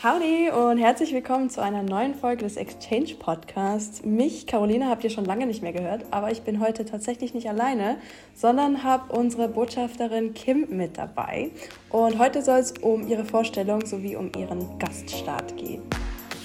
Howdy und herzlich willkommen zu einer neuen Folge des Exchange Podcasts. Mich, Caroline, habt ihr schon lange nicht mehr gehört, aber ich bin heute tatsächlich nicht alleine, sondern habe unsere Botschafterin Kim mit dabei. Und heute soll es um ihre Vorstellung sowie um ihren Gaststart gehen.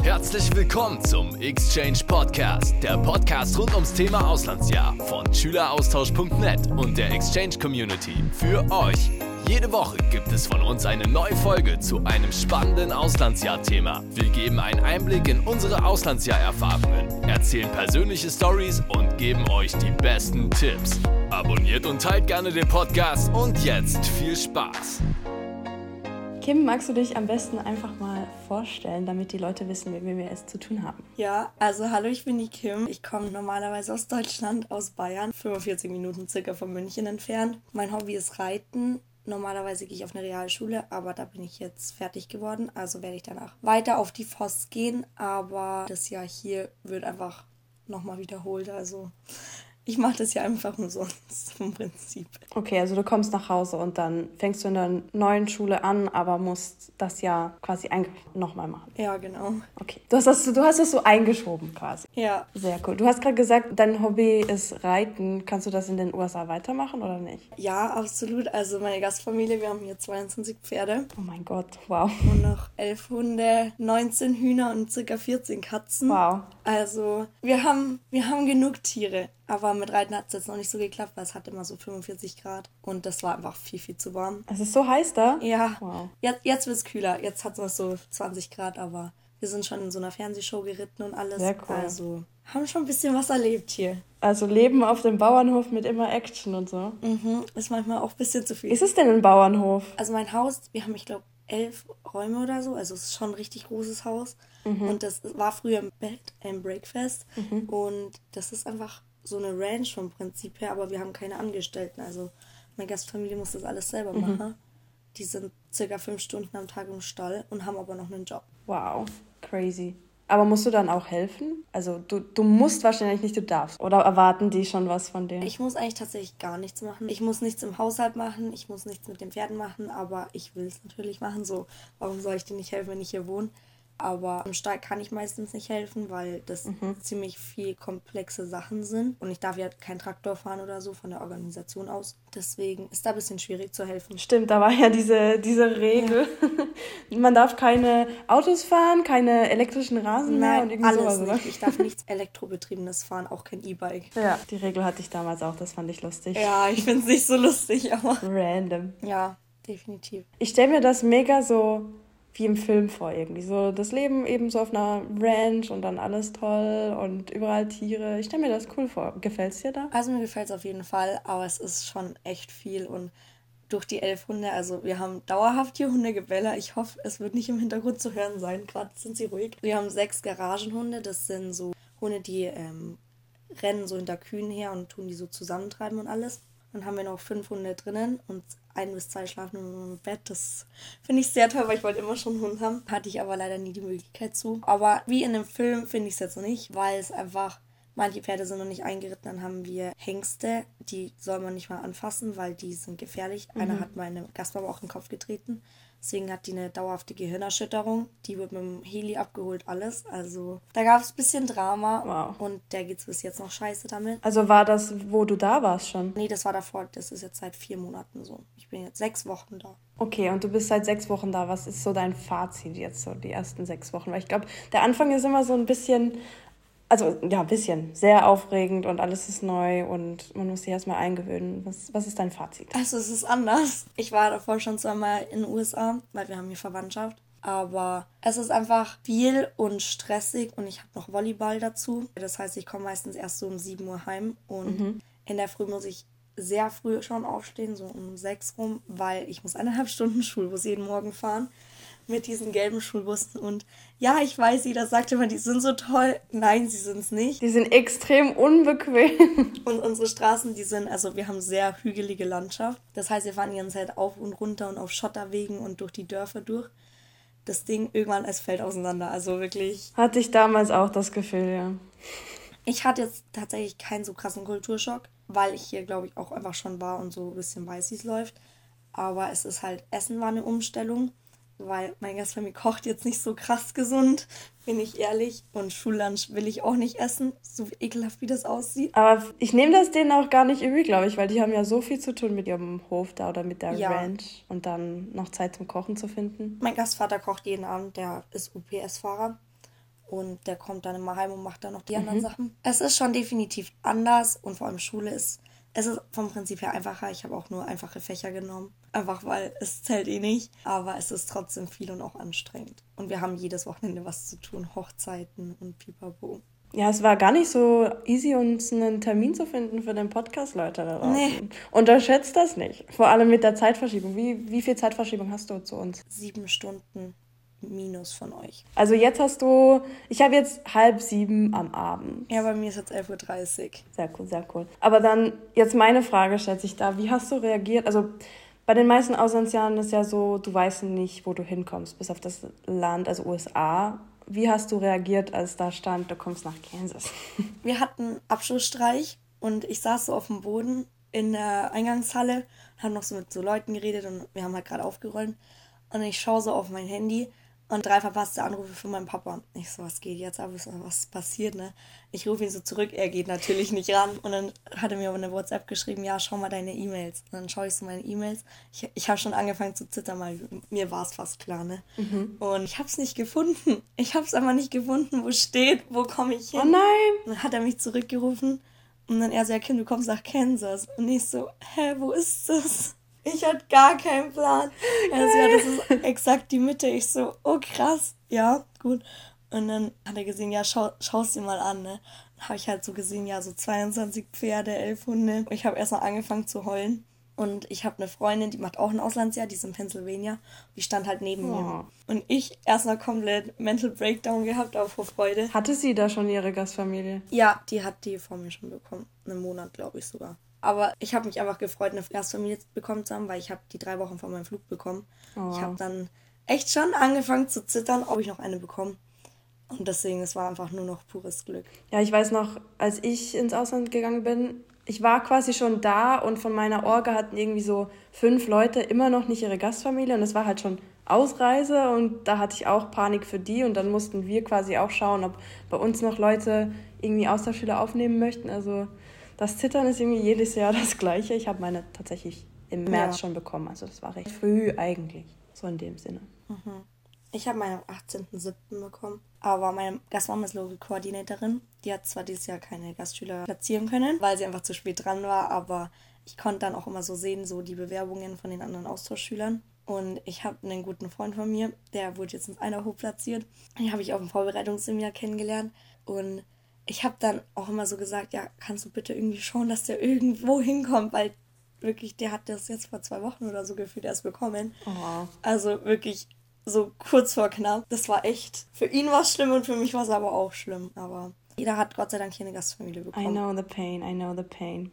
Herzlich willkommen zum Exchange Podcast, der Podcast rund ums Thema Auslandsjahr von Schüleraustausch.net und der Exchange Community für euch. Jede Woche gibt es von uns eine neue Folge zu einem spannenden Auslandsjahr-Thema. Wir geben einen Einblick in unsere Auslandsjahr-Erfahrungen, erzählen persönliche Stories und geben euch die besten Tipps. Abonniert und teilt gerne den Podcast und jetzt viel Spaß. Kim, magst du dich am besten einfach mal vorstellen, damit die Leute wissen, mit wem wir es zu tun haben? Ja, also hallo, ich bin die Kim. Ich komme normalerweise aus Deutschland, aus Bayern, 45 Minuten circa von München entfernt. Mein Hobby ist Reiten. Normalerweise gehe ich auf eine Realschule, aber da bin ich jetzt fertig geworden. Also werde ich danach weiter auf die FOS gehen. Aber das Jahr hier wird einfach nochmal wiederholt. Also ich mache das ja einfach umsonst vom Prinzip. Okay, also du kommst nach Hause und dann fängst du in der neuen Schule an, aber musst das Jahr quasi nochmal machen. Ja, genau. Okay, du hast, das, du hast das so eingeschoben quasi. Ja. Sehr cool. Du hast gerade gesagt, dein Hobby ist Reiten. Kannst du das in den USA weitermachen oder nicht? Ja, absolut. Also meine Gastfamilie, wir haben hier 22 Pferde. Oh mein Gott, wow. Und noch 11 Hunde, 19 Hühner und circa 14 Katzen. Wow. Also wir haben, wir haben genug Tiere. Aber mit Reiten hat es jetzt noch nicht so geklappt, weil es hat immer so 45 Grad und das war einfach viel, viel zu warm. Es ist so heiß da? Ja. Wow. Jetzt, jetzt wird es kühler. Jetzt hat es noch so 20 Grad, aber wir sind schon in so einer Fernsehshow geritten und alles. Sehr cool. Also haben schon ein bisschen was erlebt hier. Also Leben auf dem Bauernhof mit immer Action und so. Mhm, ist manchmal auch ein bisschen zu viel. Ist es denn ein Bauernhof? Also mein Haus, wir haben, ich glaube, elf Räume oder so. Also es ist schon ein richtig großes Haus. Mhm. Und das war früher ein Bed and Breakfast. Mhm. Und das ist einfach so eine Ranch vom Prinzip her, aber wir haben keine Angestellten. Also meine Gastfamilie muss das alles selber mhm. machen. Die sind circa fünf Stunden am Tag im Stall und haben aber noch einen Job. Wow, crazy. Aber musst du dann auch helfen? Also du, du musst wahrscheinlich nicht, du darfst. Oder erwarten die schon was von dir? Ich muss eigentlich tatsächlich gar nichts machen. Ich muss nichts im Haushalt machen, ich muss nichts mit den Pferden machen, aber ich will es natürlich machen. So, warum soll ich dir nicht helfen, wenn ich hier wohne? Aber im Stall kann ich meistens nicht helfen, weil das mhm. ziemlich viel komplexe Sachen sind und ich darf ja keinen Traktor fahren oder so von der Organisation aus. Deswegen ist da ein bisschen schwierig zu helfen. Stimmt, da war ja diese, diese Regel. Ja. Man darf keine Autos fahren, keine elektrischen Rasen mehr und alles sowas, nicht. Ich darf nichts Elektrobetriebenes fahren, auch kein E-Bike. Ja, die Regel hatte ich damals auch, das fand ich lustig. Ja, ich finde es nicht so lustig, aber... Random. Ja, definitiv. Ich stelle mir das mega so wie im Film vor irgendwie. So das Leben eben so auf einer Ranch und dann alles toll und überall Tiere. Ich stelle mir das cool vor. Gefällt es dir da? Also mir gefällt es auf jeden Fall, aber es ist schon echt viel und durch die elf Hunde, also wir haben dauerhaft hier Hundegebälle. Ich hoffe, es wird nicht im Hintergrund zu hören sein. Gerade sind sie ruhig. Wir haben sechs Garagenhunde. Das sind so Hunde, die ähm, rennen so hinter Kühen her und tun die so zusammentreiben und alles. Dann haben wir noch fünf Hunde drinnen und ein bis zwei schlafen im Bett. Das finde ich sehr toll, weil ich wollte immer schon einen Hund haben. Hatte ich aber leider nie die Möglichkeit zu. Aber wie in einem Film finde ich es jetzt noch nicht, weil es einfach, manche Pferde sind noch nicht eingeritten. Dann haben wir Hengste, die soll man nicht mal anfassen, weil die sind gefährlich. Mhm. Einer hat meine Gastmama auch in den Kopf getreten. Deswegen hat die eine dauerhafte Gehirnerschütterung. Die wird mit dem Heli abgeholt, alles. Also da gab es ein bisschen Drama. Wow. Und der geht es bis jetzt noch scheiße damit. Also war das, wo du da warst schon? Nee, das war davor. Das ist jetzt seit vier Monaten so. Ich bin jetzt sechs Wochen da. Okay, und du bist seit sechs Wochen da. Was ist so dein Fazit jetzt, so die ersten sechs Wochen? Weil ich glaube, der Anfang ist immer so ein bisschen also ja, ein bisschen. Sehr aufregend und alles ist neu und man muss sich erstmal eingewöhnen. Was, was ist dein Fazit? Also es ist anders. Ich war davor schon zweimal in den USA, weil wir haben hier Verwandtschaft. Aber es ist einfach viel und stressig und ich habe noch Volleyball dazu. Das heißt, ich komme meistens erst so um 7 Uhr heim und mhm. in der Früh muss ich sehr früh schon aufstehen, so um 6 rum, weil ich muss eineinhalb Stunden Schulbus jeden Morgen fahren mit diesen gelben Schulbussen. Und ja, ich weiß, jeder sagt immer, die sind so toll. Nein, sie sind es nicht. Die sind extrem unbequem. Und unsere Straßen, die sind, also wir haben sehr hügelige Landschaft. Das heißt, wir fahren die ganze Zeit auf und runter und auf Schotterwegen und durch die Dörfer durch. Das Ding irgendwann, es fällt auseinander. Also wirklich. Hatte ich damals auch das Gefühl, ja. Ich hatte jetzt tatsächlich keinen so krassen Kulturschock, weil ich hier, glaube ich, auch einfach schon war und so ein bisschen weiß, wie es läuft. Aber es ist halt, Essen war eine Umstellung weil mein Gastfamilie kocht jetzt nicht so krass gesund, bin ich ehrlich. Und Schullunch will ich auch nicht essen, so ekelhaft wie das aussieht. Aber ich nehme das denen auch gar nicht übel, glaube ich, weil die haben ja so viel zu tun mit ihrem Hof da oder mit der ja. Ranch und dann noch Zeit zum Kochen zu finden. Mein Gastvater kocht jeden Abend, der ist UPS-Fahrer. Und der kommt dann immer heim und macht dann noch die mhm. anderen Sachen. Es ist schon definitiv anders und vor allem Schule ist es ist vom Prinzip her einfacher. Ich habe auch nur einfache Fächer genommen. Einfach weil es zählt eh nicht. Aber es ist trotzdem viel und auch anstrengend. Und wir haben jedes Wochenende was zu tun. Hochzeiten und pipapo. Ja, es war gar nicht so easy, uns einen Termin zu finden für den Podcast, Leute. Da nee. Unterschätzt das nicht. Vor allem mit der Zeitverschiebung. Wie, wie viel Zeitverschiebung hast du zu uns? Sieben Stunden. Minus von euch. Also jetzt hast du, ich habe jetzt halb sieben am Abend. Ja, bei mir ist jetzt 11.30 Uhr. Sehr cool, sehr cool. Aber dann, jetzt meine Frage stellt sich da, wie hast du reagiert? Also bei den meisten Auslandsjahren ist ja so, du weißt nicht, wo du hinkommst, bis auf das Land, also USA. Wie hast du reagiert, als da stand, du kommst nach Kansas? Wir hatten Abschlussstreich und ich saß so auf dem Boden in der Eingangshalle, haben noch so mit so Leuten geredet und wir haben halt gerade aufgeräumt. Und ich schaue so auf mein Handy und drei verpasste Anrufe von meinem Papa. Ich so, was geht jetzt ab? Was passiert, ne? Ich rufe ihn so zurück, er geht natürlich nicht ran. Und dann hat er mir auf eine WhatsApp geschrieben, ja, schau mal deine E-Mails. Und dann schaue ich so meine E-Mails. Ich, ich habe schon angefangen zu zittern, weil mir war es fast klar, ne? Mhm. Und ich habe es nicht gefunden. Ich habe es einfach nicht gefunden, wo steht, wo komme ich hin. Oh nein! Und dann hat er mich zurückgerufen. Und dann er so, ja, Kind, du kommst nach Kansas. Und ich so, hä, wo ist das? Ich hatte gar keinen Plan. Also ja, das ist exakt die Mitte. Ich so, oh krass, ja, gut. Und dann hat er gesehen, ja, schau, schau's dir mal an, ne? Dann habe ich halt so gesehen, ja, so 22 Pferde, 11 Hunde. Ich habe erstmal angefangen zu heulen. Und ich habe eine Freundin, die macht auch ein Auslandsjahr, die ist in Pennsylvania. Die stand halt neben oh. mir. Und ich erstmal komplett Mental Breakdown gehabt, aber vor Freude. Hatte sie da schon ihre Gastfamilie? Ja, die hat die vor mir schon bekommen. Einen Monat, glaube ich sogar. Aber ich habe mich einfach gefreut, eine Gastfamilie bekommen zu haben, weil ich habe die drei Wochen vor meinem Flug bekommen. Oh. Ich habe dann echt schon angefangen zu zittern, ob ich noch eine bekomme. Und deswegen, es war einfach nur noch pures Glück. Ja, ich weiß noch, als ich ins Ausland gegangen bin, ich war quasi schon da und von meiner Orga hatten irgendwie so fünf Leute immer noch nicht ihre Gastfamilie und es war halt schon Ausreise und da hatte ich auch Panik für die und dann mussten wir quasi auch schauen, ob bei uns noch Leute irgendwie Austauschschüler aufnehmen möchten. Also das Zittern ist irgendwie jedes Jahr das gleiche. Ich habe meine tatsächlich im März ja. schon bekommen. Also das war recht früh eigentlich. So in dem Sinne. Mhm. Ich habe meine am 18.07. bekommen. Aber meine Gastmama ist Logik-Koordinatorin. Die hat zwar dieses Jahr keine Gastschüler platzieren können, weil sie einfach zu spät dran war, aber ich konnte dann auch immer so sehen, so die Bewerbungen von den anderen Austauschschülern. Und ich habe einen guten Freund von mir, der wurde jetzt ins Idaho platziert. Den habe ich auf dem Vorbereitungsseminar kennengelernt. Und ich habe dann auch immer so gesagt, ja, kannst du bitte irgendwie schauen, dass der irgendwo hinkommt, weil wirklich, der hat das jetzt vor zwei Wochen oder so gefühlt erst bekommen. Oh. Also wirklich so kurz vor knapp. Das war echt, für ihn war es schlimm und für mich war es aber auch schlimm. Aber jeder hat Gott sei Dank hier eine Gastfamilie bekommen. I know the pain, I know the pain.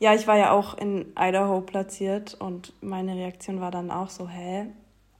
Ja, ich war ja auch in Idaho platziert und meine Reaktion war dann auch so, hä,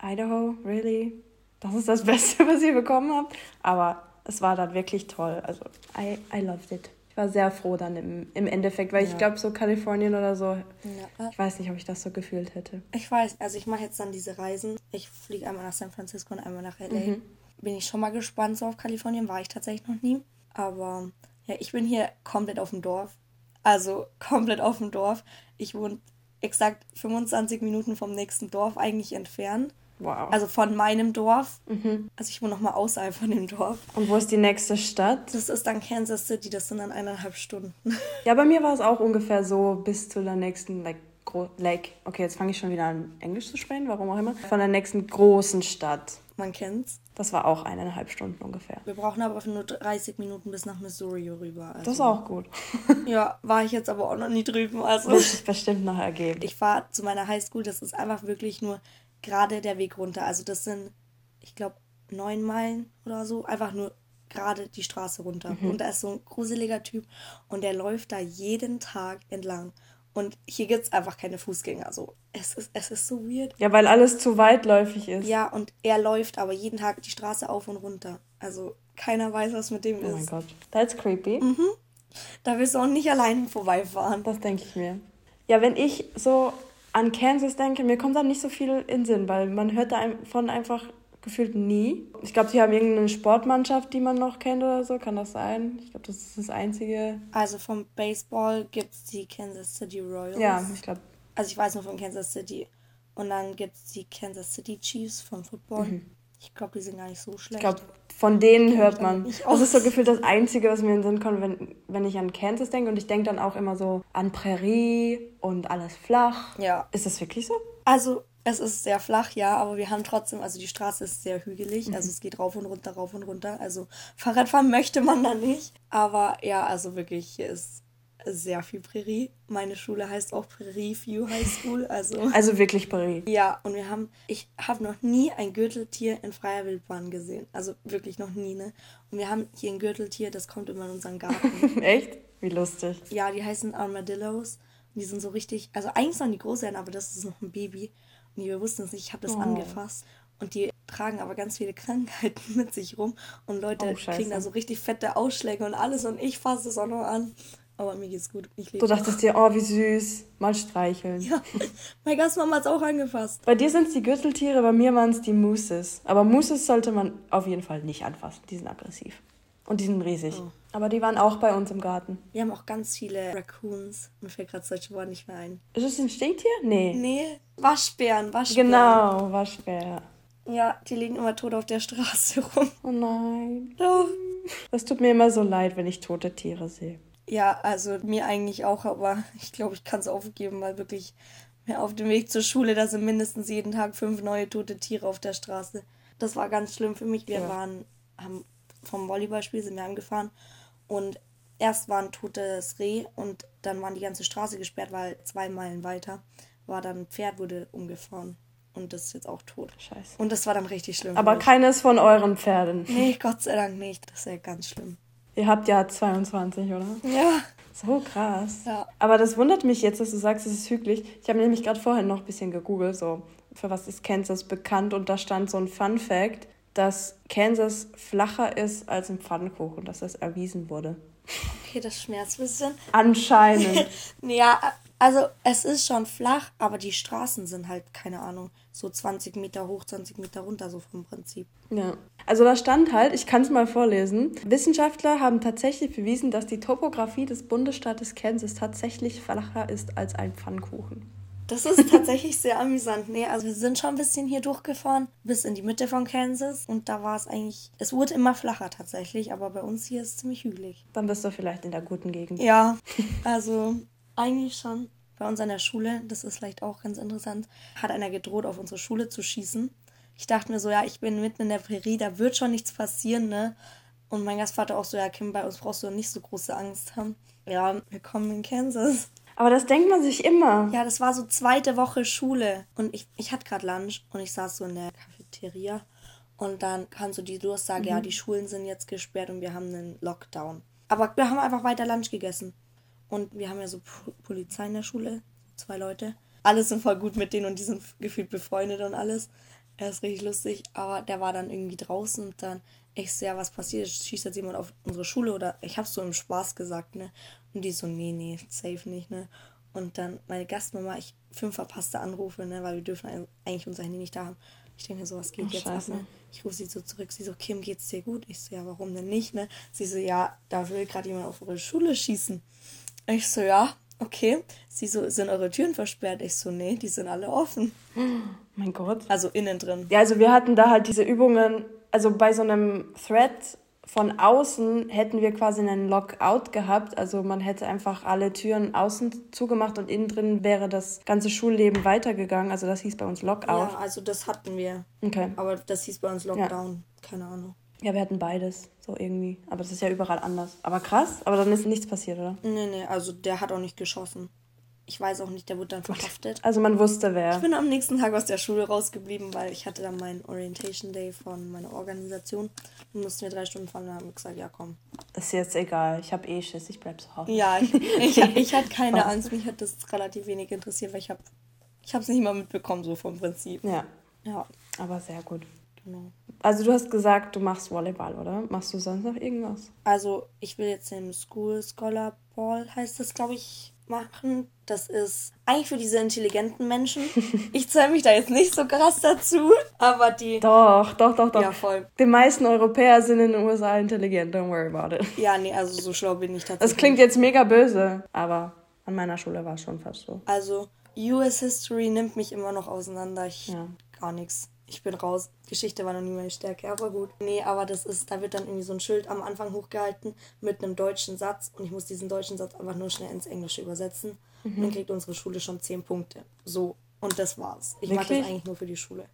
Idaho, really? Das ist das Beste, was ihr bekommen habt? Aber es war dann wirklich toll. Also, I, I loved it. Ich war sehr froh dann im, im Endeffekt, weil ja. ich glaube, so Kalifornien oder so, ja. ich weiß nicht, ob ich das so gefühlt hätte. Ich weiß, also ich mache jetzt dann diese Reisen. Ich fliege einmal nach San Francisco und einmal nach LA. Mhm. Bin ich schon mal gespannt so auf Kalifornien, war ich tatsächlich noch nie. Aber ja, ich bin hier komplett auf dem Dorf. Also komplett auf dem Dorf. Ich wohne exakt 25 Minuten vom nächsten Dorf eigentlich entfernt. Wow. Also von meinem Dorf. Mhm. Also ich wohne nochmal außerhalb von dem Dorf. Und wo ist die nächste Stadt? Das ist dann Kansas City, das sind dann eineinhalb Stunden. Ja, bei mir war es auch ungefähr so bis zu der nächsten like, Lake. Okay, jetzt fange ich schon wieder an Englisch zu sprechen, warum auch immer. Von der nächsten großen Stadt. Man kennt's. Das war auch eineinhalb Stunden ungefähr. Wir brauchen aber nur 30 Minuten bis nach Missouri rüber. Also. Das ist auch gut. ja, war ich jetzt aber auch noch nie drüben. Also. Wird sich bestimmt noch ergeben. Ich fahre zu meiner Highschool, das ist einfach wirklich nur gerade der Weg runter. Also das sind, ich glaube, neun Meilen oder so. Einfach nur gerade die Straße runter. Mhm. Und da ist so ein gruseliger Typ und der läuft da jeden Tag entlang. Und hier gibt es einfach keine Fußgänger. So. Es, ist, es ist so weird. Ja, weil alles zu weitläufig ist. Ja, und er läuft aber jeden Tag die Straße auf und runter. Also keiner weiß, was mit dem oh ist. Oh mein Gott. That's creepy. Mhm. Da willst du auch nicht allein vorbeifahren. Das denke ich mir. Ja, wenn ich so an Kansas denke, mir kommt da nicht so viel in Sinn, weil man hört davon einfach gefühlt nie. Ich glaube, sie haben irgendeine Sportmannschaft, die man noch kennt oder so. Kann das sein? Ich glaube, das ist das Einzige. Also vom Baseball gibt es die Kansas City Royals. Ja, ich glaube. Also ich weiß nur von Kansas City. Und dann gibt es die Kansas City Chiefs vom Football. Mhm. Ich glaube, die sind gar nicht so schlecht. Ich glaube, von denen hört man. Das ist so gefühlt das Einzige, was mir in den Sinn kommt, wenn, wenn ich an Kansas denke. Und ich denke dann auch immer so an Prärie und alles flach. Ja. Ist das wirklich so? Also, es ist sehr flach, ja, aber wir haben trotzdem, also die Straße ist sehr hügelig. Mhm. Also, es geht rauf und runter, rauf und runter. Also, Fahrradfahren möchte man da nicht. Aber ja, also wirklich, hier ist sehr viel Prärie. Meine Schule heißt auch Prärie View High School. Also, also wirklich Prärie. Ja, und wir haben, ich habe noch nie ein Gürteltier in freier Wildbahn gesehen. Also wirklich noch nie, ne? Und wir haben hier ein Gürteltier, das kommt immer in unseren Garten. Echt? Wie lustig. Ja, die heißen Armadillos. Und die sind so richtig, also eigentlich sollen die groß sein, aber das ist noch ein Baby. Und wir wussten es nicht, ich habe das oh. angefasst. Und die tragen aber ganz viele Krankheiten mit sich rum. Und Leute oh, kriegen da so richtig fette Ausschläge und alles. Und ich fasse es auch noch an. Aber mir geht's gut. Ich lebe. Du dachtest dir, oh, wie süß. Mal streicheln. Ja, meine Gastmama hat es auch angefasst. Bei dir sind es die Gürteltiere, bei mir waren es die Mooses. Aber Mooses sollte man auf jeden Fall nicht anfassen. Die sind aggressiv. Und die sind riesig. Oh. Aber die waren auch bei uns im Garten. Wir haben auch ganz viele Raccoons. Mir fällt gerade das deutsche Wort nicht mehr ein. Ist das ein Stinktier? Nee. Nee, Waschbären, Waschbären. Genau, Waschbär. Ja, die liegen immer tot auf der Straße rum. Oh nein. Doch. Das tut mir immer so leid, wenn ich tote Tiere sehe. Ja, also mir eigentlich auch, aber ich glaube, ich kann es aufgeben, weil wirklich auf dem Weg zur Schule, da sind mindestens jeden Tag fünf neue tote Tiere auf der Straße. Das war ganz schlimm für mich. Wir ja. waren, haben vom Volleyballspiel sind wir angefahren und erst war ein totes Reh und dann war die ganze Straße gesperrt, weil zwei Meilen weiter war dann ein Pferd wurde umgefahren und das ist jetzt auch tot. Scheiße. Und das war dann richtig schlimm. Aber keines von euren Pferden. Nee, Gott sei Dank nicht. Das ist ja ganz schlimm. Ihr habt ja 22, oder? Ja. So krass. Ja. Aber das wundert mich jetzt, dass du sagst, es ist hügelig. Ich habe nämlich gerade vorhin noch ein bisschen gegoogelt, so für was ist Kansas bekannt und da stand so ein Fun Fact, dass Kansas flacher ist als ein Pfannkuchen, dass das erwiesen wurde. Okay, das schmerzt ein bisschen. Anscheinend. ja, also es ist schon flach, aber die Straßen sind halt, keine Ahnung, so 20 Meter hoch, 20 Meter runter, so vom Prinzip. Ja. Also da stand halt, ich kann es mal vorlesen, Wissenschaftler haben tatsächlich bewiesen, dass die Topografie des Bundesstaates Kansas tatsächlich flacher ist als ein Pfannkuchen. Das ist tatsächlich sehr amüsant. Nee, also wir sind schon ein bisschen hier durchgefahren, bis in die Mitte von Kansas. Und da war es eigentlich, es wurde immer flacher tatsächlich, aber bei uns hier ist es ziemlich hügelig. Dann bist du vielleicht in der guten Gegend. Ja, also eigentlich schon. Bei uns an der Schule, das ist vielleicht auch ganz interessant, hat einer gedroht, auf unsere Schule zu schießen. Ich dachte mir so, ja, ich bin mitten in der Prärie, da wird schon nichts passieren, ne? Und mein Gastvater auch so, ja, Kim, bei uns brauchst du nicht so große Angst haben. Ja, wir kommen in Kansas. Aber das denkt man sich immer. Ja, das war so zweite Woche Schule. Und ich, ich hatte gerade Lunch und ich saß so in der Cafeteria. Und dann kam so die Durchsage, mhm. ja, die Schulen sind jetzt gesperrt und wir haben einen Lockdown. Aber wir haben einfach weiter Lunch gegessen. Und wir haben ja so Polizei in der Schule, zwei Leute. Alle sind voll gut mit denen und die sind gefühlt befreundet und alles. Er ist richtig lustig, aber der war dann irgendwie draußen und dann, ich so, ja, was passiert? Schießt jetzt jemand auf unsere Schule oder ich hab's so im Spaß gesagt, ne? Und die so, nee, nee, safe nicht, ne? Und dann meine Gastmama, ich fünf verpasste Anrufe, ne? Weil wir dürfen eigentlich unser Handy nicht da haben. Ich denke so, was geht oh, jetzt Scheiße. ab, ne? Ich rufe sie so zurück, sie so, Kim, geht's dir gut? Ich so, ja, warum denn nicht, ne? Sie so, ja, da will gerade jemand auf eure Schule schießen. Ich so, ja, okay. Sie so, sind eure Türen versperrt? Ich so, nee, die sind alle offen. Mein Gott. Also innen drin. Ja, also wir hatten da halt diese Übungen, also bei so einem Thread von außen hätten wir quasi einen Lockout gehabt. Also man hätte einfach alle Türen außen zugemacht und innen drin wäre das ganze Schulleben weitergegangen. Also das hieß bei uns Lockout. Ja, also das hatten wir. Okay. Aber das hieß bei uns Lockdown. Ja. Keine Ahnung. Ja, wir hatten beides, so irgendwie. Aber das ist ja überall anders. Aber krass, aber dann ist nichts passiert, oder? Nee, nee, also der hat auch nicht geschossen. Ich weiß auch nicht, der wurde dann verhaftet. Also man wusste wer. Ich bin am nächsten Tag aus der Schule rausgeblieben, weil ich hatte dann meinen Orientation Day von meiner Organisation. Dann mussten wir drei Stunden fahren und haben gesagt, ja komm. Ist jetzt egal, ich habe eh Schiss, ich bleib zu Hause. Ja, ich, ich, ich hatte keine Angst, mich hat das relativ wenig interessiert, weil ich habe ich es nicht mal mitbekommen, so vom Prinzip. Ja. Ja. Aber sehr gut. Genau. Also du hast gesagt, du machst Volleyball, oder? Machst du sonst noch irgendwas? Also ich will jetzt im School Scholar Ball, heißt das, glaube ich, machen. Das ist eigentlich für diese intelligenten Menschen. Ich zähle mich da jetzt nicht so krass dazu, aber die. Doch, doch, doch, doch. Ja, voll. Die meisten Europäer sind in den USA intelligent, don't worry about it. Ja, nee, also so schlau bin ich tatsächlich. Das klingt jetzt mega böse, aber an meiner Schule war es schon fast so. Also, US History nimmt mich immer noch auseinander. Ich Ja. gar nichts. Ich bin raus. Geschichte war noch nie meine Stärke, aber gut. Nee, aber das ist, da wird dann irgendwie so ein Schild am Anfang hochgehalten mit einem deutschen Satz und ich muss diesen deutschen Satz einfach nur schnell ins Englische übersetzen. Mhm. Und dann kriegt unsere Schule schon 10 Punkte. So. Und das war's. Ich mache das Wirklich? eigentlich nur für die Schule.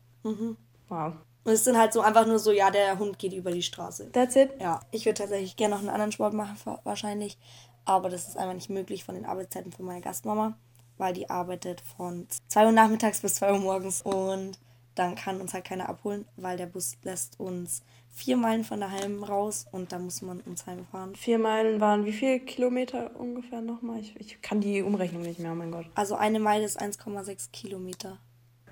Wow. Und es sind halt so einfach nur so, ja, der Hund geht über die Straße. That's it? Ja, ich würde tatsächlich gerne noch einen anderen Sport machen, wa- wahrscheinlich. Aber das ist einfach nicht möglich von den Arbeitszeiten von meiner Gastmama, weil die arbeitet von 2 Uhr nachmittags bis 2 Uhr morgens und dann kann uns halt keiner abholen, weil der Bus lässt uns vier Meilen von daheim raus und da muss man uns heimfahren. Vier Meilen waren wie viel Kilometer ungefähr nochmal? Ich, ich kann die Umrechnung nicht mehr, oh mein Gott. Also eine Meile ist 1,6 Kilometer.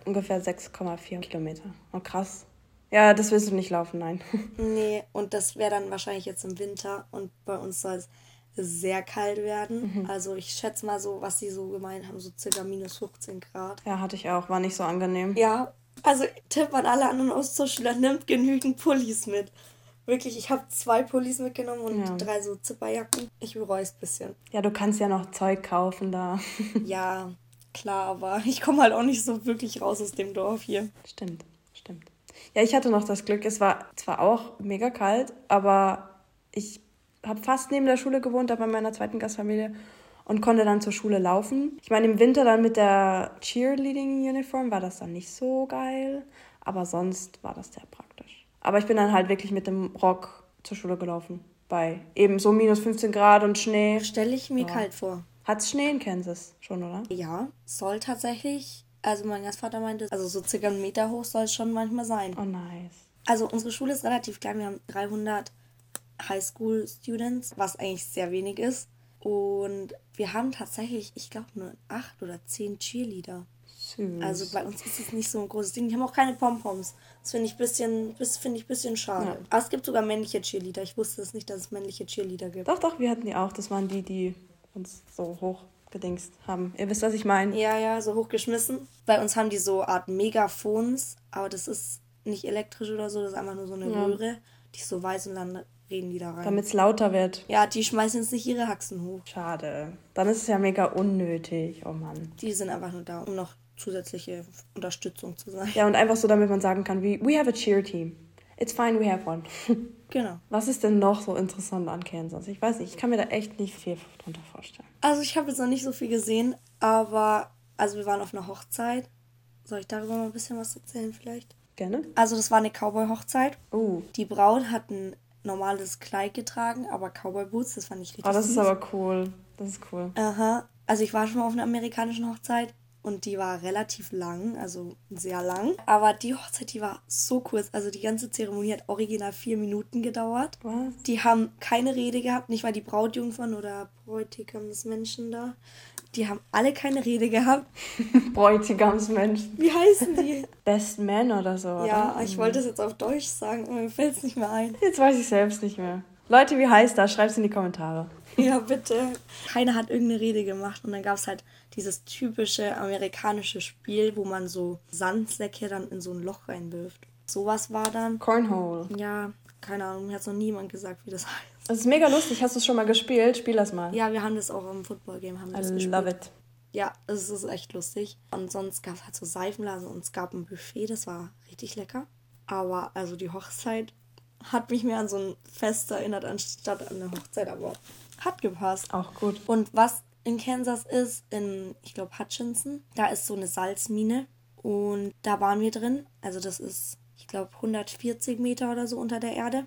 Ungefähr 6,4 Kilometer. Oh, krass. Ja, das willst du nicht laufen, nein. Nee, und das wäre dann wahrscheinlich jetzt im Winter und bei uns soll es sehr kalt werden. Also ich schätze mal so, was sie so gemeint haben, so circa minus 15 Grad. Ja, hatte ich auch. War nicht so angenehm. Ja, also Tipp an alle anderen Austauschschüler, nimmt genügend Pullis mit. Wirklich, ich habe zwei Pullis mitgenommen und Ja. drei so Zipperjacken. Ich bereue es ein bisschen. Ja, du kannst ja noch Zeug kaufen da. Ja, klar, aber ich komme halt auch nicht so wirklich raus aus dem Dorf hier. Stimmt, stimmt. Ja, ich hatte noch das Glück, es war zwar auch mega kalt, aber ich habe fast neben der Schule gewohnt, da bei meiner zweiten Gastfamilie und konnte dann zur Schule laufen. Ich meine, im Winter dann mit der Cheerleading-Uniform war das dann nicht so geil, aber sonst war das sehr praktisch. Aber ich bin dann halt wirklich mit dem Rock zur Schule gelaufen, bei eben so minus 15 Grad und Schnee. Stelle ich mir kalt vor. Hat's Schnee in Kansas schon, oder? Ja, soll tatsächlich, also mein Gastvater meinte, also so circa einen Meter hoch soll es schon manchmal sein. Oh, nice. Also unsere Schule ist relativ klein. Wir haben 300 Highschool-Students, was eigentlich sehr wenig ist. Und wir haben tatsächlich, ich glaube, nur acht oder zehn Cheerleader. Süß. Also bei uns ist es nicht so ein großes Ding. Die haben auch keine Pompoms. Das finde ich ein bisschen, das finde ich bisschen schade. Ja. Aber es gibt sogar männliche Cheerleader. Ich wusste es nicht, dass es männliche Cheerleader gibt. Doch, doch, wir hatten die auch. Das waren die, die uns so hoch gedingst haben. Ihr wisst, was ich meine. Ja, ja, so hochgeschmissen. Bei uns haben die so Art Megafons, aber das ist nicht elektrisch oder so, das ist einfach nur so eine Ja. Röhre, die ist so weiß und dann reden die da rein. Damit es lauter wird. Ja, die schmeißen jetzt nicht ihre Haxen hoch. Schade. Dann ist es ja mega unnötig. Oh Mann. Die sind einfach nur da, um noch zusätzliche Unterstützung zu sein. Ja, und einfach so, damit man sagen kann, wie, we have a cheer team. It's fine, we have one. Genau. Was ist denn noch so interessant an Kansas? Ich weiß nicht, ich kann mir da echt nicht viel drunter vorstellen. Also ich habe jetzt noch nicht so viel gesehen, aber also wir waren auf einer Hochzeit. Soll ich darüber mal ein bisschen was erzählen vielleicht? Gerne? Also das war eine Cowboy-Hochzeit. Oh, Die Braut hat ein normales Kleid getragen, aber Cowboy-Boots, das fand ich richtig oh das ist süß. aber cool. Das ist cool. Aha. Also ich war schon mal auf einer amerikanischen Hochzeit und die war relativ lang, also sehr lang. Aber die Hochzeit, die war so kurz. Also die ganze Zeremonie hat original vier Minuten gedauert. Was? Die haben keine Rede gehabt, nicht mal die Brautjungfern oder Bräutigamsmenschen da. Die haben alle keine Rede gehabt. Bräutigamsmenschen. Wie heißen die? Best Man oder so. ja, oder? ich wollte es jetzt auf Deutsch sagen, aber mir fällt es nicht mehr ein. Jetzt weiß ich selbst nicht mehr. Leute, wie heißt das? Schreibt's in die Kommentare. Ja, bitte. Keiner hat irgendeine Rede gemacht und dann gab es halt dieses typische amerikanische Spiel, wo man so Sandsäcke dann in so ein Loch reinwirft. Sowas war dann. Cornhole. Ja, keine Ahnung, mir hat noch niemand gesagt, wie das heißt. Das ist mega lustig. Hast du es schon mal gespielt? Spiel das mal. Ja, wir haben das auch im Football-Game haben wir I das gespielt. love it. Ja, es ist echt lustig. Und sonst gab es halt so Seifenblasen und es gab ein Buffet, das war richtig lecker. Aber also die Hochzeit hat mich mehr an so ein Fest erinnert, anstatt an eine Hochzeit, aber hat gepasst. Auch gut. Und was in Kansas ist, in, ich glaube, Hutchinson, da ist so eine Salzmine und da waren wir drin. Also das ist, ich glaube, 140 Meter oder so unter der Erde.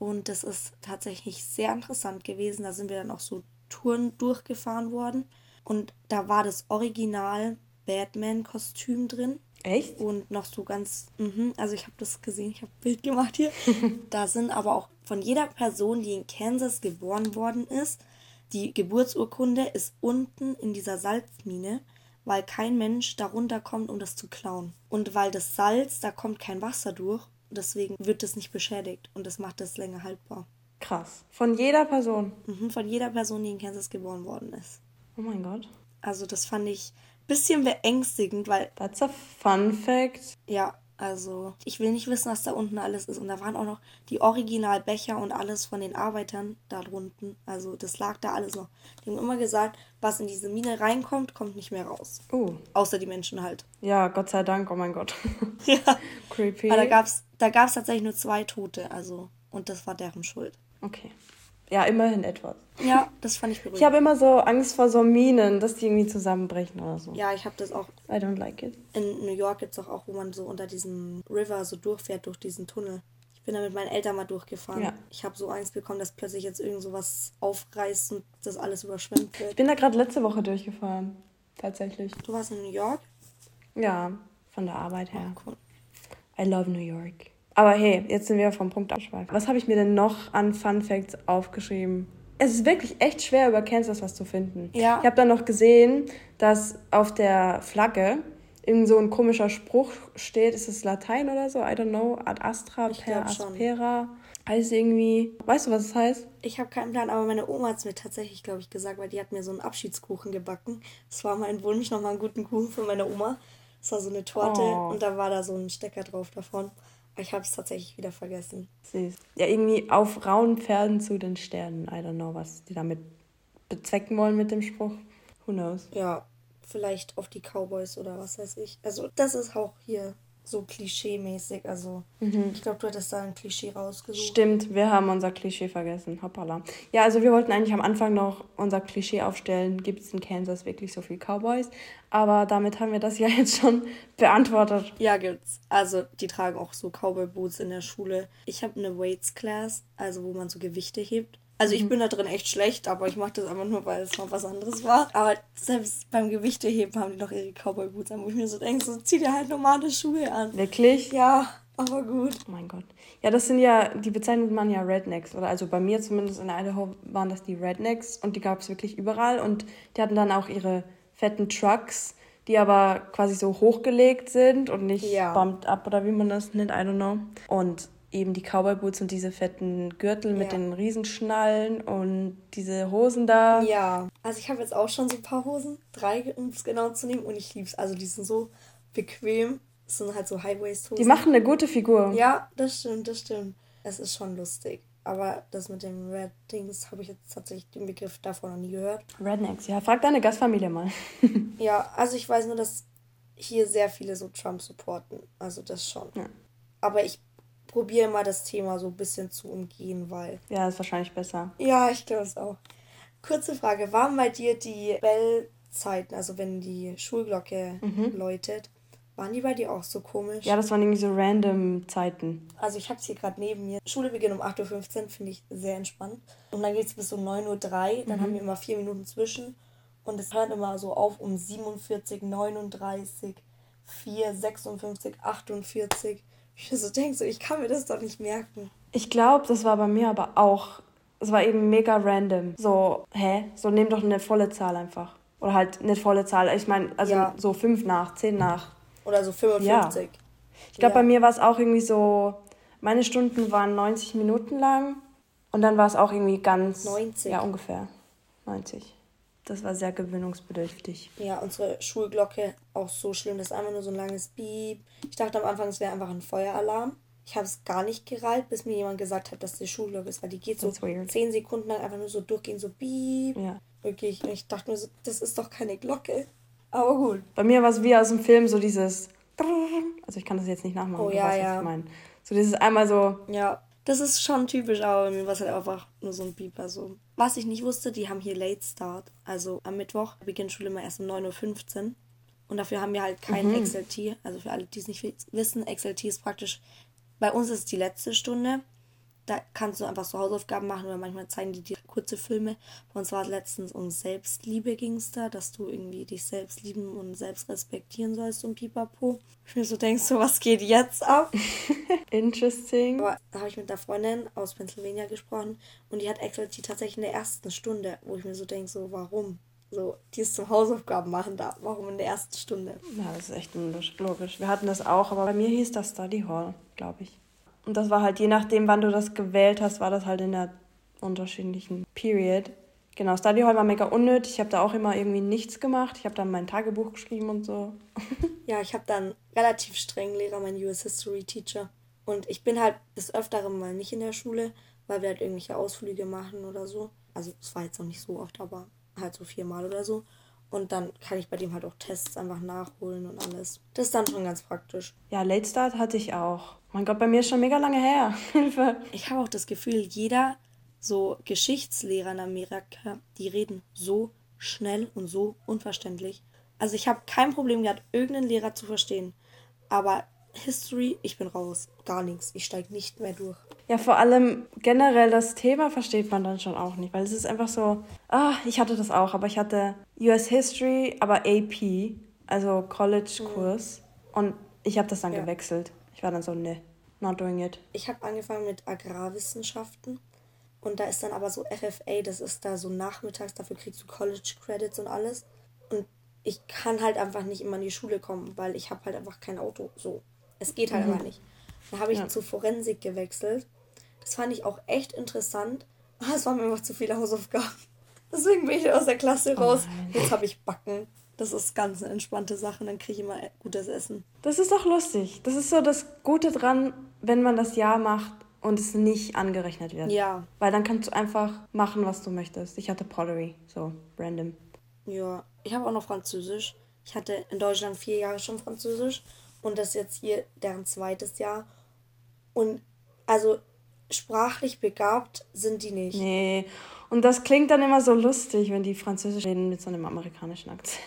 Und das ist tatsächlich sehr interessant gewesen. Da sind wir dann auch so Touren durchgefahren worden. Und da war das Original Batman-Kostüm drin. Echt? Und noch so ganz, mhm, also ich habe das gesehen, ich habe ein Bild gemacht hier. da sind aber auch von jeder Person, die in Kansas geboren worden ist, die Geburtsurkunde ist unten in dieser Salzmine, weil kein Mensch darunter kommt, um das zu klauen. Und weil das Salz, da kommt kein Wasser durch, deswegen wird das nicht beschädigt und das macht das länger haltbar. Krass. Von jeder Person. Mhm, von jeder Person, die in Kansas geboren worden ist. Oh mein Gott. Also das fand ich ein bisschen beängstigend, weil... That's a fun fact. Ja, also ich will nicht wissen, was da unten alles ist. Und da waren auch noch die Originalbecher und alles von den Arbeitern da drunten. Also das lag da alles noch. Die haben immer gesagt, was in diese Mine reinkommt, kommt nicht mehr raus. Oh. Außer die Menschen halt. Ja, Gott sei Dank, oh mein Gott. Ja. Creepy. Aber da gab es da gab's tatsächlich nur zwei Tote. Also, und das war deren Schuld. Okay. Ja, immerhin etwas. Ja, das fand ich beruhigend. Ich habe immer so Angst vor so Minen, dass die irgendwie zusammenbrechen oder so. ja, ich habe das auch. I don't like it. In New York gibt es auch, wo man so unter diesem River so durchfährt, durch diesen Tunnel. Ich bin da mit meinen Eltern mal durchgefahren. Ja. Ich habe so Angst bekommen, dass plötzlich jetzt irgend sowas aufreißt und das alles überschwemmt Ich wird. bin da gerade letzte Woche durchgefahren. Tatsächlich. Du warst in New York? Ja, von der Arbeit her. Cool. I love New York. Aber hey, jetzt sind wir vom Punkt abschweifen. Was habe ich mir denn noch an Fun Facts aufgeschrieben? Es ist wirklich echt schwer, über Kansas was zu finden. Ja. Ich habe dann noch gesehen, dass auf der Flagge irgend so ein komischer Spruch steht. Ist es Latein oder so? I don't know. Ad astra Ich per glaub schon. aspera. Heißt irgendwie. Weißt du, was es heißt? Ich habe keinen Plan, aber meine Oma hat es mir tatsächlich, glaube ich, gesagt, weil die hat mir so einen Abschiedskuchen gebacken. Das war mein Wunsch, nochmal einen guten Kuchen für meine Oma. Das war so eine Torte Oh. und da war da so ein Stecker drauf davon. Aber ich habe es tatsächlich wieder vergessen. Süß. Ja, irgendwie auf rauen Pferden zu den Sternen. I don't know, was die damit bezwecken wollen mit dem Spruch. Who knows? Ja, vielleicht auf die Cowboys oder was weiß ich. Also, das ist auch hier so klischee-mäßig. Also, ich glaube, du hattest da ein Klischee rausgesucht. Stimmt, wir haben unser Klischee vergessen. Hoppala. Ja, also wir wollten eigentlich am Anfang noch unser Klischee aufstellen. Gibt es in Kansas wirklich so viel Cowboys? Aber damit haben wir das ja jetzt schon beantwortet. Ja, gibt's. Also, die tragen auch so Cowboy-Boots in der Schule. Ich habe eine Weights-Class, also wo man so Gewichte hebt. Also ich bin da drin echt schlecht, aber ich mache das einfach nur, weil es mal was anderes war. Aber selbst beim Gewichteheben haben die noch ihre Cowboy-Boots an, wo ich mir so denke, so zieh dir halt normale Schuhe an. Wirklich? Ja, aber gut. Oh mein Gott. Ja, das sind ja, die bezeichnet man ja Rednecks. Oder also bei mir zumindest in Idaho waren das die Rednecks und die gab es wirklich überall. Und die hatten dann auch ihre fetten Trucks, die aber quasi so hochgelegt sind und nicht Ja. bumped up oder wie man das nennt, I don't know. Und eben die Cowboy-Boots und diese fetten Gürtel mit Ja. den Riesenschnallen und diese Hosen da. Ja. Also ich habe jetzt auch schon so ein paar Hosen, drei, um es genau zu nehmen. Und ich lieb's. Also die sind so bequem. Das sind halt so High-Waist-Hosen. Die machen eine gute Figur. Ja, das stimmt, das stimmt. Es ist schon lustig. Aber das mit dem Red Dings habe ich jetzt tatsächlich den Begriff davor noch nie gehört. Rednecks, ja. Frag deine Gastfamilie mal. Ja, also ich weiß nur, dass hier sehr viele so Trump supporten. Also das schon. Ja. Aber ich probiere mal das Thema so ein bisschen zu umgehen, weil. ja, ist wahrscheinlich besser. Ja, ich glaube es auch. Kurze Frage: Waren bei dir die Bellzeiten, also wenn die Schulglocke läutet, waren die bei dir auch so komisch? Ja, das waren irgendwie so random Zeiten. Also ich habe es hier gerade neben mir. Schule beginnt um 8.15 Uhr, finde ich sehr entspannt. Und dann geht es bis um 9.03 Uhr, dann haben wir immer vier Minuten zwischen. Und es hört immer so auf um 47, 39, 4, 56, 48. Ich mir so denke, so, ich kann mir das doch nicht merken. Ich glaube, das war bei mir aber auch. Es war eben mega random. So, hä? So, nimm doch eine volle Zahl einfach. Oder halt eine volle Zahl. Ich meine, also Ja. so fünf nach, zehn nach. Oder so 55. Ich glaube, Ja. bei mir war es auch irgendwie so. Meine Stunden waren 90 Minuten lang. Und dann war es auch irgendwie ganz. 90. Ja, ungefähr. 90. Das war sehr gewöhnungsbedürftig. Ja, unsere Schulglocke auch so schlimm. Das ist einfach nur so ein langes Piep. Ich dachte am Anfang, es wäre einfach ein Feueralarm. Ich habe es gar nicht gereilt, bis mir jemand gesagt hat, dass die Schulglocke ist, weil die geht so. 10 Sekunden lang einfach nur so durchgehen, so Piep. Ja. Wirklich. Und ich dachte mir so, das ist doch keine Glocke. Aber gut. Bei mir war es wie aus dem Film so dieses. Also ich kann das jetzt nicht nachmachen. Oh, ja, ja. So dieses einmal so. Ja, das ist schon typisch, aber bei mir war es halt einfach nur so ein Pieper. So. Was ich nicht wusste, die haben hier Late Start. Also am Mittwoch beginnt Schule immer erst um 9.15 Uhr. Und dafür haben wir halt kein Mhm. XLT. Also für alle, die es nicht wissen, XLT ist praktisch, bei uns ist es die letzte Stunde. Da kannst du einfach so Hausaufgaben machen oder manchmal zeigen die dir kurze Filme. Bei uns war letztens um Selbstliebe ging es da, dass du irgendwie dich selbst lieben und selbst respektieren sollst und pipapo. Ich mir so denkst, so was geht jetzt ab? Interesting. Aber da habe ich mit einer Freundin aus Pennsylvania gesprochen und die hat XLT tatsächlich in der ersten Stunde, wo ich mir so denke, so warum? So, die ist zum Hausaufgaben machen da. Warum in der ersten Stunde? Ja, das ist echt unlogisch. Wir hatten das auch, aber bei mir hieß das Study Hall, glaube ich. Und das war halt, je nachdem, wann du das gewählt hast, war das halt in der unterschiedlichen Period. Genau, Study Hall war mega unnötig. Ich habe da auch immer irgendwie nichts gemacht. Ich habe dann mein Tagebuch geschrieben und so. ja, ich habe dann relativ strengen Lehrer, meinen US History Teacher. Und ich bin halt des Öfteren mal nicht in der Schule, weil wir halt irgendwelche Ausflüge machen oder so. Also es war jetzt noch nicht so oft, aber halt so viermal oder so. Und dann kann ich bei dem halt auch Tests einfach nachholen und alles. Das ist dann schon ganz praktisch. Ja, Late Start hatte ich auch. Mein Gott, bei mir ist schon mega lange her. Hilfe. ich habe auch das Gefühl, jeder so Geschichtslehrer in Amerika, die reden so schnell und so unverständlich. Also ich habe kein Problem gehabt, irgendeinen Lehrer zu verstehen. Aber History, ich bin raus. Gar nichts. Ich steige nicht mehr durch. Ja, vor allem generell das Thema versteht man dann schon auch nicht, weil es ist einfach so, ah, ich hatte das auch, aber ich hatte US History, aber AP, also College-Kurs. Mhm. Und ich habe das dann ja. gewechselt. Ich war dann so, ne, not doing it. Ich habe angefangen mit Agrarwissenschaften. Und da ist dann aber so FFA, das ist da so nachmittags, dafür kriegst du College Credits und alles. Und ich kann halt einfach nicht immer in die Schule kommen, weil ich habe halt einfach kein Auto. So. Es geht halt mhm. einfach nicht. Dann habe ich ja. zu Forensik gewechselt. Das fand ich auch echt interessant. Aber es waren mir einfach zu viele Hausaufgaben. Deswegen bin ich aus der Klasse oh raus. Oh Jetzt habe ich Backen. Das ist ganz eine entspannte Sache. Dann kriege ich immer gutes Essen. Das ist doch lustig. Das ist so das Gute dran, wenn man das Jahr macht und es nicht angerechnet wird. Ja. Weil dann kannst du einfach machen, was du möchtest. Ich hatte Pottery, so random. Ja, ich habe auch noch Französisch. Ich hatte in Deutschland vier Jahre schon Französisch und das ist jetzt hier deren zweites Jahr. Und also sprachlich begabt sind die nicht. Nee. Und das klingt dann immer so lustig, wenn die Französisch reden mit so einem amerikanischen Akzent.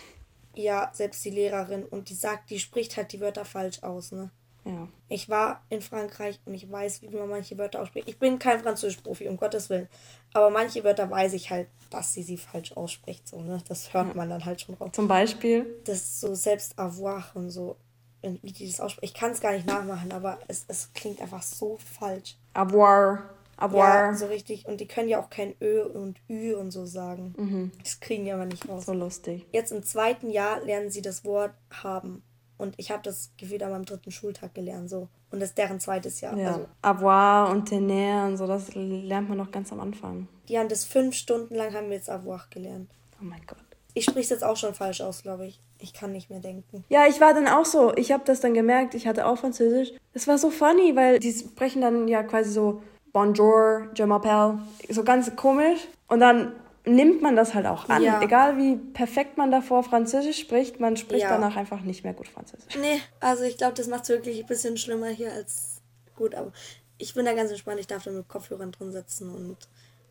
Ja, selbst die Lehrerin und die sagt, die spricht halt die Wörter falsch aus, ne? Ja. Ich war in Frankreich und ich weiß, wie man manche Wörter ausspricht. Ich bin kein Französisch-Profi, um Gottes Willen. Aber manche Wörter weiß ich halt, dass sie sie falsch ausspricht. So, ne? Das hört ja. man dann halt schon raus. Zum Beispiel? Das ist so selbst avoir und so, wie die das ausspricht. Ich kann es gar nicht nachmachen, aber es, es klingt einfach so falsch. Avoir. Avoir. Ja, so richtig. Und die können ja auch kein Ö und Ü und so sagen. Mhm. Das kriegen die aber nicht raus. So lustig. Jetzt im zweiten Jahr lernen sie das Wort haben. Und ich habe das Gefühl an meinem dritten Schultag gelernt. so Und das ist deren zweites Jahr. Ja. Also, avoir und tener und so, das lernt man noch ganz am Anfang. Die haben das fünf Stunden lang, haben wir jetzt avoir gelernt. Oh mein Gott. Ich spreche es jetzt auch schon falsch aus, glaube ich. Ich kann nicht mehr denken. Ja, ich war dann auch so. Ich habe das dann gemerkt. Ich hatte auch Französisch. Es war so funny, weil die sprechen dann ja quasi so Bonjour, Je m'appelle. So ganz komisch. Und dann nimmt man das halt auch an. Ja. Egal wie perfekt man davor Französisch spricht, man spricht ja. danach einfach nicht mehr gut Französisch. Nee, also ich glaube, das macht es wirklich ein bisschen schlimmer hier als gut, aber ich bin da ganz entspannt. Ich darf da mit Kopfhörern drin sitzen und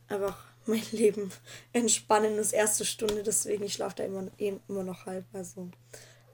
einfach mein Leben entspannen. Das erste Stunde, deswegen ich schlafe da immer, eh, immer noch halb. Also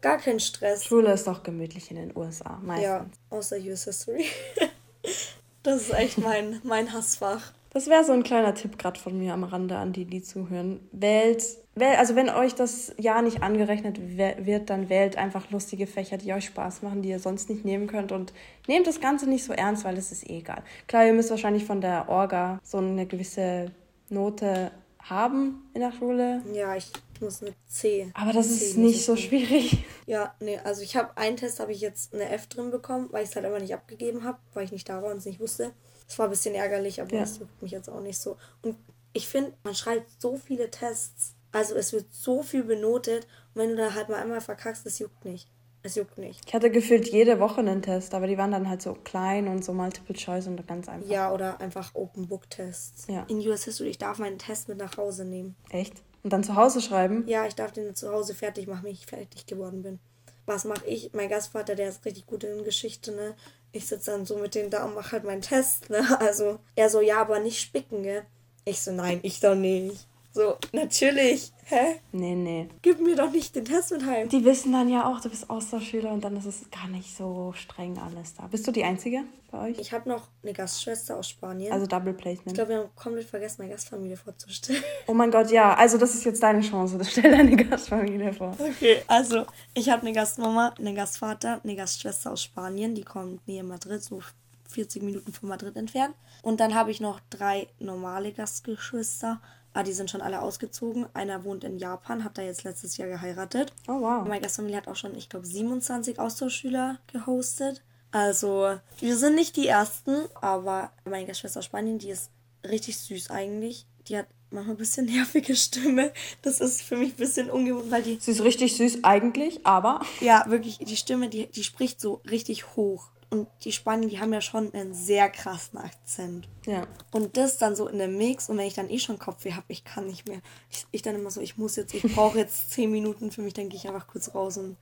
gar kein Stress. Schule ist doch gemütlich in den USA, meistens. Ja, außer US History. das ist echt mein, mein Hassfach. Das wäre so ein kleiner Tipp gerade von mir am Rande an die, die zuhören. Wählt, wählt, also wenn euch das Jahr nicht angerechnet wird, dann wählt einfach lustige Fächer, die euch Spaß machen, die ihr sonst nicht nehmen könnt und nehmt das Ganze nicht so ernst, weil es ist eh egal. Klar, ihr müsst wahrscheinlich von der Orga so eine gewisse Note haben in der Schule. Ja, ich muss eine C. Aber das ist nicht so schwierig. Ja, nee, also ich habe einen Test habe ich jetzt eine F drin bekommen, weil ich es halt einfach nicht abgegeben habe, weil ich nicht da war und es nicht wusste. Das war ein bisschen ärgerlich, aber ja. das juckt mich jetzt auch nicht so. Und ich finde, man schreibt so viele Tests. Also es wird so viel benotet. Und wenn du da halt mal einmal verkackst, das juckt nicht. Es juckt nicht. Ich hatte gefühlt jede Woche einen Test, aber die waren dann halt so klein und so Multiple Choice und ganz einfach. Ja, oder einfach Open Book Tests. Ja. In US History, ich darf meinen Test mit nach Hause nehmen. Echt? Und dann zu Hause schreiben? Ja, ich darf den zu Hause fertig machen, wenn ich fertig geworden bin. Was mache ich? Mein Gastvater, der ist richtig gut in Geschichte, ne? Ich sitze dann so mit dem da und mache halt meinen Test, ne? Also, er so, ja, aber nicht spicken, gell? Ich so, nein, ich doch nicht. So, natürlich. Hä? Nee, nee. Gib mir doch nicht den Test mit heim. Die wissen dann ja auch, du bist Austauschschüler und dann ist es gar nicht so streng alles da. Bist du die Einzige bei euch? Ich habe noch eine Gastschwester aus Spanien. Also Double Placement. Ich glaube, wir haben komplett vergessen, meine Gastfamilie vorzustellen. Oh mein Gott, ja. Also das ist jetzt deine Chance. Stell deine Gastfamilie vor. Okay, also ich habe eine Gastmama, einen Gastvater, eine Gastschwester aus Spanien. Die kommt näher Madrid, so 40 Minuten von Madrid entfernt. Und dann habe ich noch drei normale Gastgeschwister Ah, die sind schon alle ausgezogen. Einer wohnt in Japan, hat da jetzt letztes Jahr geheiratet. Oh, wow. Meine Gastfamilie hat auch schon, ich glaube, 27 Austauschschüler gehostet. Also, wir sind nicht die Ersten, aber meine Gastschwester aus Spanien, die ist richtig süß eigentlich. die hat manchmal ein bisschen nervige Stimme. Das ist für mich ein bisschen ungewohnt, weil die. Sie ist richtig süß eigentlich, aber. Ja, wirklich, die Stimme, die, die spricht so richtig hoch. Und die Spanier, die haben ja schon einen sehr krassen Akzent. Ja. Und das dann so in dem Mix. Und wenn ich dann eh schon Kopfweh habe, ich kann nicht mehr. Ich, ich dann immer so, ich muss jetzt, ich brauche jetzt zehn Minuten für mich, dann gehe ich einfach kurz raus und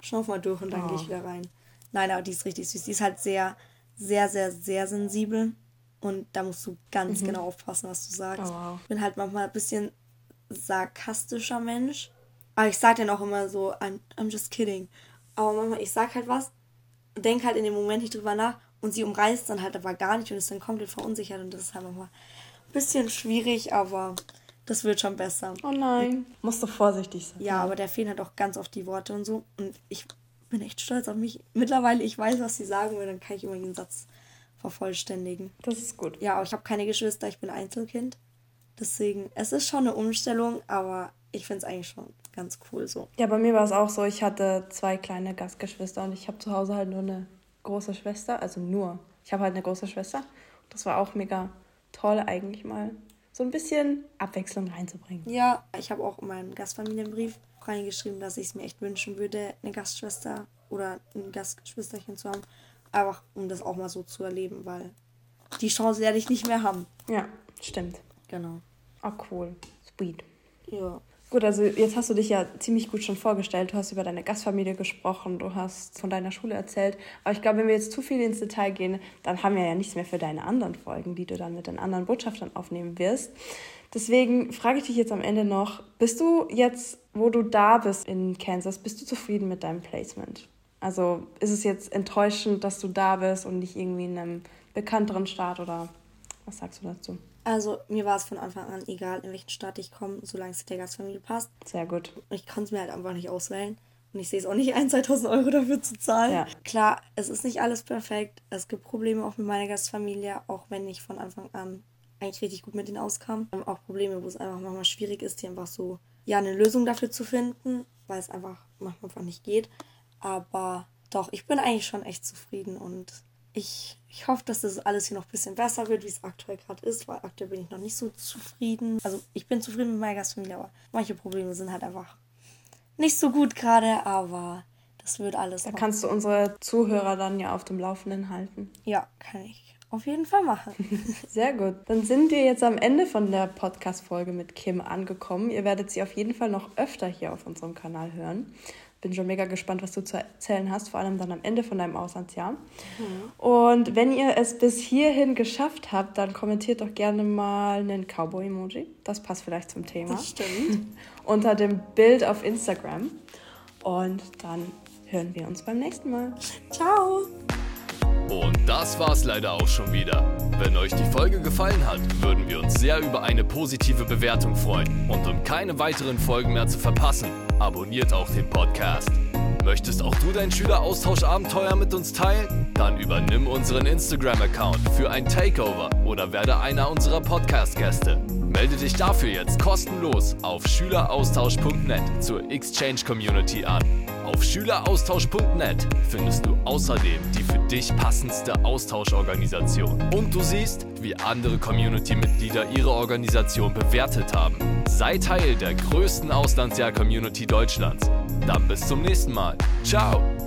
schnauf mal durch und dann Oh. gehe ich wieder rein. Nein, aber die ist richtig süß. Die ist halt sehr, sehr, sehr, sehr sensibel. Und da musst du ganz genau aufpassen, was du sagst. Oh, wow. Ich bin halt manchmal ein bisschen sarkastischer Mensch. Aber ich sag dann auch immer so, I'm, I'm just kidding. Aber manchmal, ich sag halt was und denk halt in dem Moment nicht drüber nach und sie umreißt dann halt aber gar nicht und ist dann komplett verunsichert und das ist halt manchmal ein bisschen schwierig, aber das wird schon besser. Oh nein. Musst du vorsichtig sein. Ja, aber der fehlen halt auch ganz oft die Worte und so und ich bin echt stolz auf mich. Mittlerweile, ich weiß, was sie sagen will, dann kann ich immer den Satz vervollständigen. Das ist gut. Ja, aber ich habe keine Geschwister, ich bin Einzelkind. Deswegen, es ist schon eine Umstellung, aber ich finde es eigentlich schon ganz cool so. Ja, bei mir war es auch so, ich hatte zwei kleine Gastgeschwister und ich habe zu Hause halt nur eine große Schwester, also nur. Ich habe halt eine große Schwester. Das war auch mega toll, eigentlich mal so ein bisschen Abwechslung reinzubringen. Ja, ich habe auch in meinem Gastfamilienbrief reingeschrieben, dass ich es mir echt wünschen würde, eine Gastschwester oder ein Gastgeschwisterchen zu haben. Einfach um das auch mal so zu erleben, weil die Chance werde ich nicht mehr haben. Ja, stimmt. Genau. Oh, cool. Sweet. Ja. Gut, also jetzt hast du dich ja ziemlich gut schon vorgestellt. Du hast über deine Gastfamilie gesprochen, du hast von deiner Schule erzählt. Aber ich glaube, wenn wir jetzt zu viel ins Detail gehen, dann haben wir ja nichts mehr für deine anderen Folgen, die du dann mit den anderen Botschaftern aufnehmen wirst. Deswegen frage ich dich jetzt am Ende noch, bist du jetzt, wo du da bist in Kansas, bist du zufrieden mit deinem Placement? Also ist es jetzt enttäuschend, dass du da bist und nicht irgendwie in einem bekannteren Staat oder was sagst du dazu? Also mir war es von Anfang an egal, in welchen Staat ich komme, solange es der Gastfamilie passt. Sehr gut. Ich konnte es mir halt einfach nicht auswählen. Und ich sehe es auch nicht ein, 2000 Euro dafür zu zahlen. Ja. Klar, es ist nicht alles perfekt. Es gibt Probleme auch mit meiner Gastfamilie, auch wenn ich von Anfang an eigentlich richtig gut mit denen auskam. Haben auch Probleme, wo es einfach manchmal schwierig ist, die einfach so, ja, eine Lösung dafür zu finden, weil es einfach manchmal einfach nicht geht. Aber doch, ich bin eigentlich schon echt zufrieden und ich, ich hoffe, dass das alles hier noch ein bisschen besser wird, wie es aktuell gerade ist, weil aktuell bin ich noch nicht so zufrieden. Also ich bin zufrieden mit meiner Gastfamilie, aber manche Probleme sind halt einfach nicht so gut gerade, aber das wird alles. Da noch- kannst du unsere Zuhörer dann ja auf dem Laufenden halten. ja, kann ich auf jeden Fall machen. Sehr gut. Dann sind wir jetzt am Ende von der Podcast-Folge mit Kim angekommen. Ihr werdet sie auf jeden Fall noch öfter hier auf unserem Kanal hören. Bin schon mega gespannt, was du zu erzählen hast, vor allem dann am Ende von deinem Auslandsjahr. Und wenn ihr es bis hierhin geschafft habt, dann kommentiert doch gerne mal einen Cowboy-Emoji. Das passt vielleicht zum Thema. Das stimmt. Unter dem Bild auf Instagram. Und dann hören wir uns beim nächsten Mal. Ciao. Und das war's leider auch schon wieder. Wenn euch die Folge gefallen hat, würden wir uns sehr über eine positive Bewertung freuen. Und um keine weiteren Folgen mehr zu verpassen, abonniert auch den Podcast. Möchtest auch du dein Schüleraustauschabenteuer mit uns teilen? Dann übernimm unseren Instagram-Account für ein Takeover oder werde einer unserer Podcast-Gäste. Melde dich dafür jetzt kostenlos auf schüleraustausch.net zur Exchange Community an. Auf schüleraustausch.net findest du außerdem die für dich passendste Austauschorganisation. Und du siehst, wie andere Community-Mitglieder ihre Organisation bewertet haben. Sei Teil der größten Auslandsjahr-Community Deutschlands. Dann bis zum nächsten Mal. Ciao!